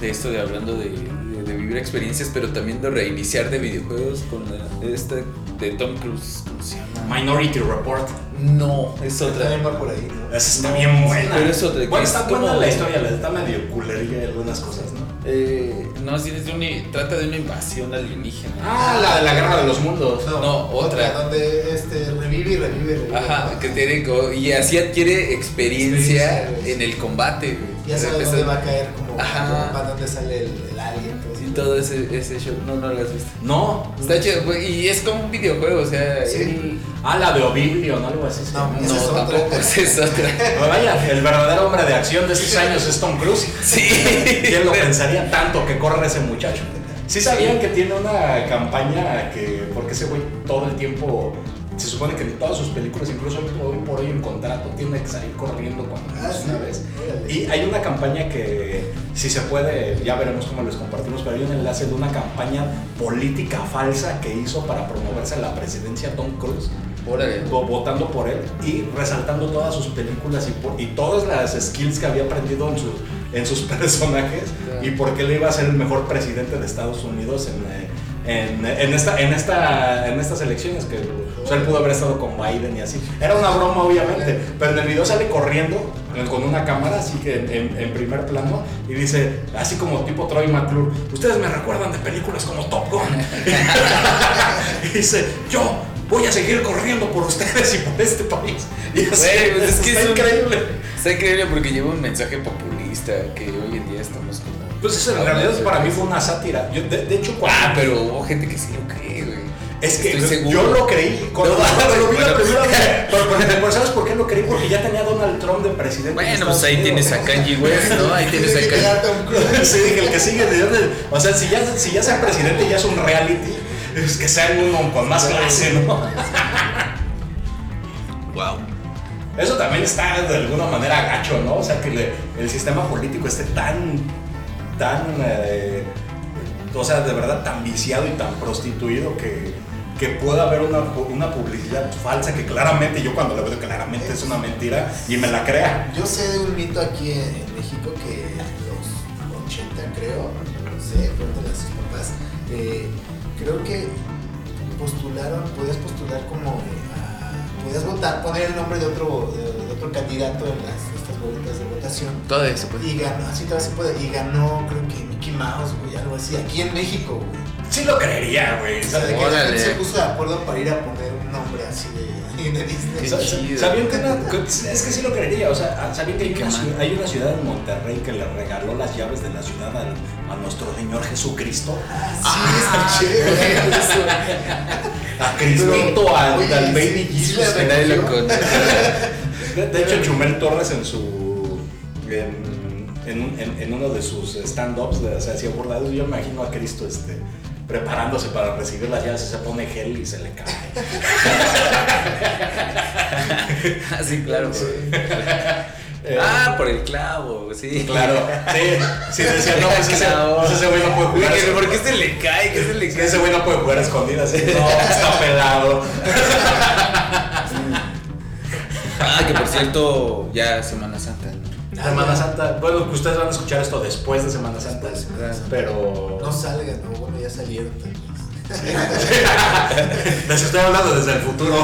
de esto de hablando de, de- de vivir experiencias, pero también de reiniciar de videojuegos con la, esta de Tom Cruise. ¿Cómo se llama? Minority Report. No, es También otra. va por ahí, ¿no? Esa está No, bien buena. pero es otra, Bueno, es está buena la historia, la está medio culerilla y algunas cosas, ¿no? Eh, no, sí, es de una- trata de una invasión alienígena. Ah, la de la guerra de los mundos. No, otra. Donde este, revive y revive, revive. Ajá, que tiene y así adquiere experiencia en el combate. güey. Ya sabes dónde va a caer, como Ajá. para dónde sale el, el alien. Todo ese, ese show, no, no lo has visto. No. Está chido, güey, y es como un videojuego, o sea, Sí. él- Ah, la de Oblivion, algo así. No, no, es tampoco, es otra. Pero vaya, el verdadero hombre de acción de esos años es Tom Cruise. Sí. ¿Quién lo pensaría tanto que corre ese muchacho? Sí sabían que tiene una campaña que, porque ese güey todo el tiempo, se supone que en todas sus películas, incluso hoy por hoy en contrato, tiene que salir corriendo cuando Ah, sí. una vez. Y hay una campaña que, si se puede, ya veremos cómo les compartimos, pero hay un enlace de una campaña política falsa que hizo para promoverse a la presidencia Tom Cruise Órale. vo- votando por él y resaltando todas sus películas y, por- y todas las skills que había aprendido en, su- en sus personajes y por qué le iba a ser el mejor presidente de Estados Unidos en, eh, en, en esta, en, esta, en estas elecciones que o sea, él pudo haber estado con Biden y así. Era una broma obviamente, pero en el video sale corriendo con una cámara así que en, primer plano y dice, así como tipo Troy McClure, ustedes me recuerdan de películas como Top Gun. y dice, yo voy a seguir corriendo por ustedes y por este país. Y así, Güey, pues es que está es un- increíble. Está increíble porque lleva un mensaje populista que hoy en día estamos como. Pues eso en realidad para mí fue una sátira. Yo, de, de hecho, cuando... Ah, pero hubo gente que sí lo cree. Es que Estoy yo lo creí. Cuando, No, lo vi la bueno. primera vez. Pero, ¿sabes por qué lo creí? Porque ya tenía a Donald Trump de presidente. de Bueno, pues ahí Unidos. tienes a Kanye West, ¿no? Ahí tienes a Kanye. Sí, dije, el que sigue de dónde. O sea, si ya, si ya sea presidente, ya es un reality. Es que sea uno con más clase, ¿no? Wow. Eso también está de alguna manera gacho, ¿no? O sea, que le- el sistema político esté tan, tan, eh, o sea, de verdad tan viciado y tan prostituido que, que pueda haber una, una publicidad falsa que claramente, yo cuando la veo claramente es una mentira y me la crea. Yo sé de un mito aquí en, México que los 80 creo, no sé, pregúntale a sus papás, eh, creo que postularon, podías postular como, eh, podías votar, poner el nombre de otro, de, de otro candidato en las, de votación. Todo eso, pues. Y ganó, así todavía se puede, y ganó creo que Mickey Mouse, güey, algo así, aquí en México, güey. Sí lo creería, güey. O sea, de que la gente se puso de acuerdo para ir a poner un nombre así de, de Disney. ¿Sabían que, una- es que sí lo creería? O sea, ¿sabían que hay una, ciudad, hay una ciudad en Monterrey que le regaló las llaves de la ciudad al- a nuestro Señor Jesucristo? Ah, sí, está chévere eso. A Cristito, Pero, al, al sí, Baby sí Jesus. Nadie lo conoce. De, de hecho, Chumel Torres en su. En, en un- en- en uno de sus stand-ups, o sea, hacía burlados. Yo imagino a Cristo este, preparándose para recibir las llaves y se pone gel y se le cae. Ah, sí, claro. Eh, Ah, por el clavo, sí. Claro, sí, sí, decía, no, pues ese, pues ese güey no puede jugar. Oye, ¿Por qué se le cae? ¿Qué se le cae? ese güey no puede jugar a escondidas. ¿eh? No, está pelado. Ah, que por cierto, ya Semana Santa. ¿no? Semana Santa. Bueno, que ustedes van a escuchar esto después de Semana Santa. Después de Semana Santa. Pero. No salgan, no, bueno, ya salieron también. Les estoy hablando desde el futuro.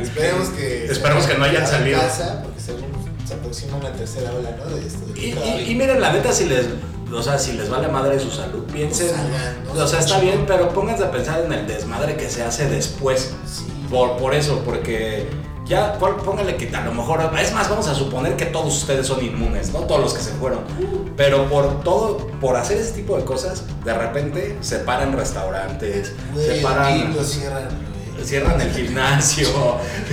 Esperemos que. Esperemos que no hayan salido. casa, porque según se aproxima una tercera ola, ¿no? De esto. De Y, COVID. y- y miren, la neta, si les, o sea, si les vale madre su salud, piensen. No salgan, no o sea, está bien, pero pónganse a pensar en el desmadre que se hace después. Sí. Por, por eso, porque ya pónganle que a lo mejor, es más, vamos a suponer que todos ustedes son inmunes, ¿no? Todos los que se fueron. Pero por todo, por hacer ese tipo de cosas, de repente se paran restaurantes, Güey, se paran. cierran. Cierran el gimnasio,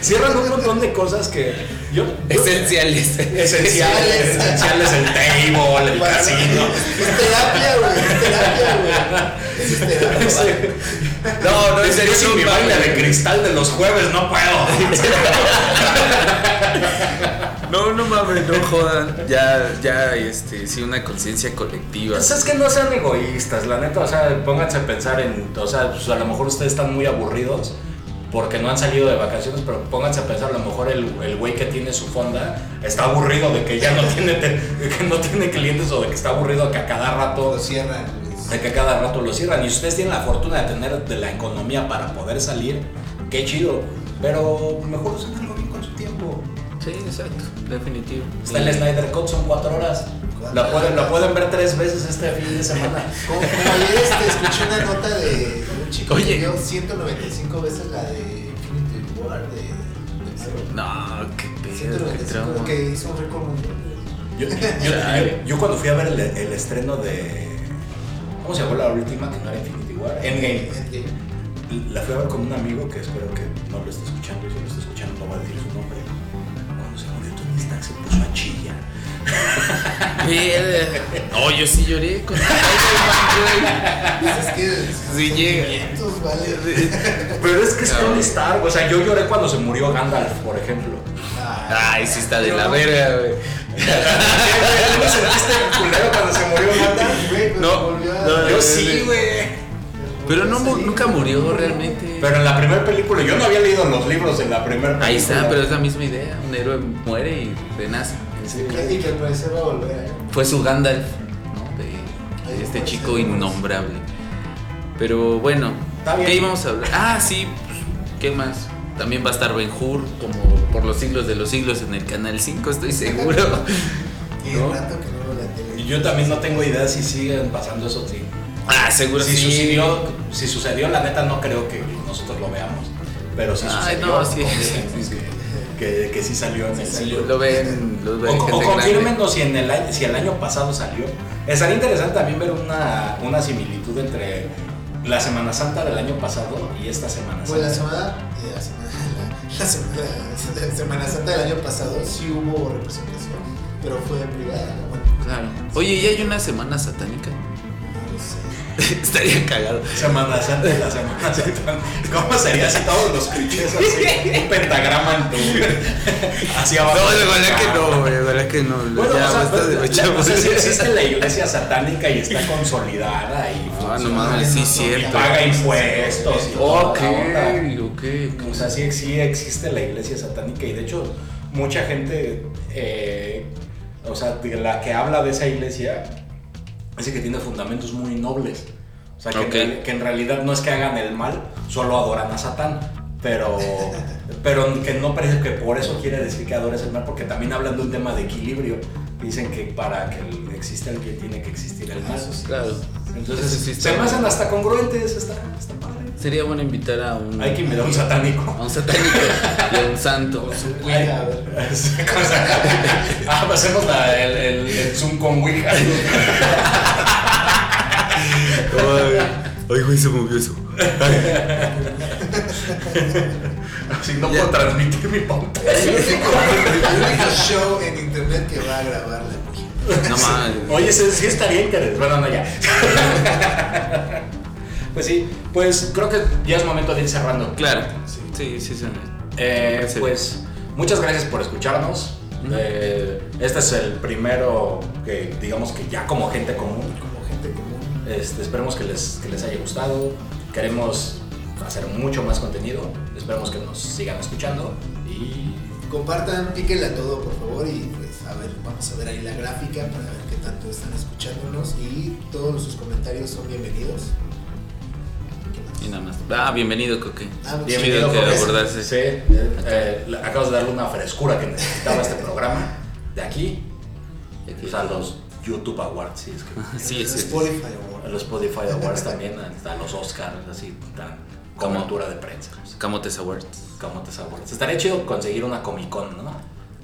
cierran un montón de cosas que yo, yo- Esenciales. esenciales, esenciales el table, el Para- casino. Es terapia, güey. Es terapia, güey. Es terapia. No, no, en Yo serio, sin mi baile de cristal de los jueves no puedo. No, no mames, no jodan. Ya, ya, este, sí, una conciencia colectiva. Pues es que no sean egoístas, la neta, o sea, pónganse a pensar en, o sea, pues a lo mejor ustedes están muy aburridos porque no han salido de vacaciones, pero pónganse a pensar, a lo mejor el el güey que tiene su fonda está aburrido de que ya no tiene, de que no tiene clientes o de que está aburrido que a cada rato Lo cierran, güey. de que cada rato lo cierran y ustedes tienen la fortuna de tener de la economía para poder salir, qué chido, pero mejor usen algo bien con su tiempo. Sí, exacto, definitivo. Está el Snyder Cut, son cuatro horas. La pueden, la pueden ver tres veces este fin de semana. Como, como ayer este, escuché una nota de, de un chico Oye. que vio 195 veces la de Infinity War de, de No, qué pedo, qué 195 trauma. que hizo un récord mundial. Yo, yo- yo- yo cuando fui a ver el, el estreno de. ¿Cómo se llamó la última que no era Infinity War? Endgame. Endgame. La fui a ver con un amigo que espero que no lo esté escuchando. Si lo está escuchando, no va a decir su nombre. Cuando se murió Tony Stark se puso a chillar. Verga. No, yo sí lloré con Iron Man, es que Sí llega. sentimientos, vale. Pero es que es. Tony Stark. O sea, yo lloré cuando se murió Gandalf, por ejemplo. Ay, sí está de la verga, güey. ¿No me sentiste culero cuando se murió Gandalf? Güey, No, volvió a- no, Yo sí, güey. Pero no, salir. nunca murió realmente. Pero en la primera película, yo no había leído los libros de la primera película. Ahí está, pero es la misma idea. Un héroe muere y renace. Sí. Y que al parecer va a volver. ¿eh? Fue su Gandalf, ¿no? De, de este Ay, chico sí. innombrable. Pero bueno, Está bien. ¿qué íbamos a hablar? Ah, sí, pues, ¿qué más? También va a estar Ben Hur, como por los siglos de los siglos en el canal 5, estoy seguro. Tiene ¿No? rato que no veo la tele. Y yo también no tengo idea si siguen pasando eso, sí. Ah, seguro si sí. sucedió, si sucedió, la neta no creo que nosotros lo veamos. Pero si Ay, sucedió, no, sí. confirmemos que, que, que sí salió en el salió. Lo ven, lo ven O, o confírmenos si, en el, año- si el año pasado salió. Estaría interesante también ver una, una similitud entre la Semana Santa del año pasado y esta Semana Pues la Santa. semana, eh, la semana, la, semana, la Semana Santa del año pasado sí hubo representación, pero fue privada, ¿no? Bueno, Claro. Oye, ¿y hay una semana satánica? Estaría cagado. Semana Santa la Semana Santa. ¿Cómo sería si todos los clichés así? Un pentagrama en tu. hacia abajo. No, ojalá que no, güey, ojalá que no. Bueno, ya o sea, basta de la- chavos. o sea, sí existe la iglesia satánica y está consolidada y Ah, no mames, sí, cierto. Y paga impuestos y Ok, ok. O sea, sí, sí existe la iglesia satánica y de hecho mucha gente, eh, o sea, de la que habla de esa iglesia, dice que tiene fundamentos muy nobles. O sea, que, en, real- que en realidad no es que hagan el mal, solo adoran a Satán. Pero, pero que no parece que por eso quiere decir que adores el mal, porque también hablan de un tema de equilibrio. Dicen que para que exista el bien tiene que existir el mal. Claro. Entonces, sí se me hacen hasta congruentes, está, está padre. Sería bueno invitar a un. Hay que invitar a un satánico. A un satánico y a un santo. Con su Ouija, a ver. ah, pues hacemos la- el, el- el Zoom con Ouija. Ay, güey, se movió eso. Si no Ya. puedo transmitir mi pantalla. Es el único, show en internet que va a grabar la. No mames. Oye, sí, sí estaría interesante. Bueno, no, ya. Pues sí, pues creo que ya es momento de ir cerrando. Claro. Sí, sí, sí. Eh, pues muchas gracias por escucharnos. Eh, este es el primero que digamos que ya como gente común. Como gente común. Este, esperemos que les, que les haya gustado. Queremos hacer mucho más contenido. Esperemos que nos sigan escuchando. Y Compartan, píquenle a todo, por favor, y pues a ver, vamos a ver ahí la gráfica para ver qué tanto están escuchándonos y todos sus comentarios son bienvenidos. ¿Qué más? Y nada más. Ah, bienvenido, Coque. Ah, bienvenido que abordarse. Sí, eh, eh, acabas de darle una frescura que necesitaba este programa. De aquí, pues a los YouTube Awards. Sí, es que, Sí. Spotify los Spotify Awards también, a, a los Oscars, así, tan cobertura de prensa. Camotes Awards. Camotes Awards. Estaría chido conseguir una Comic Con, ¿no?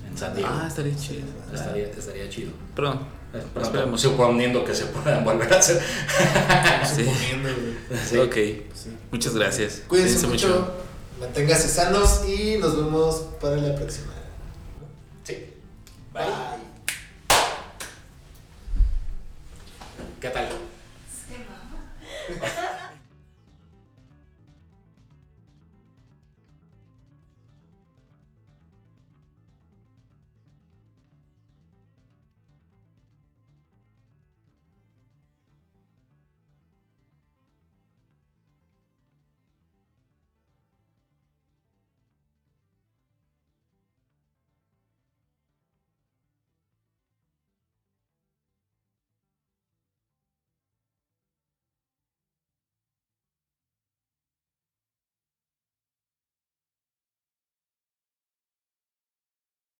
En San Diego. Ah, estaría chido. estaría, estaría chido. Perdón. Eh, Esperemos. Esperemos. Suponiendo que se puedan volver a hacer. Sí. Suponiendo. Sí. Ok. Sí. Muchas gracias. Cuídense mucho, manténganse sanos y nos vemos para la próxima. Sí. Bye. ¿Qué tal?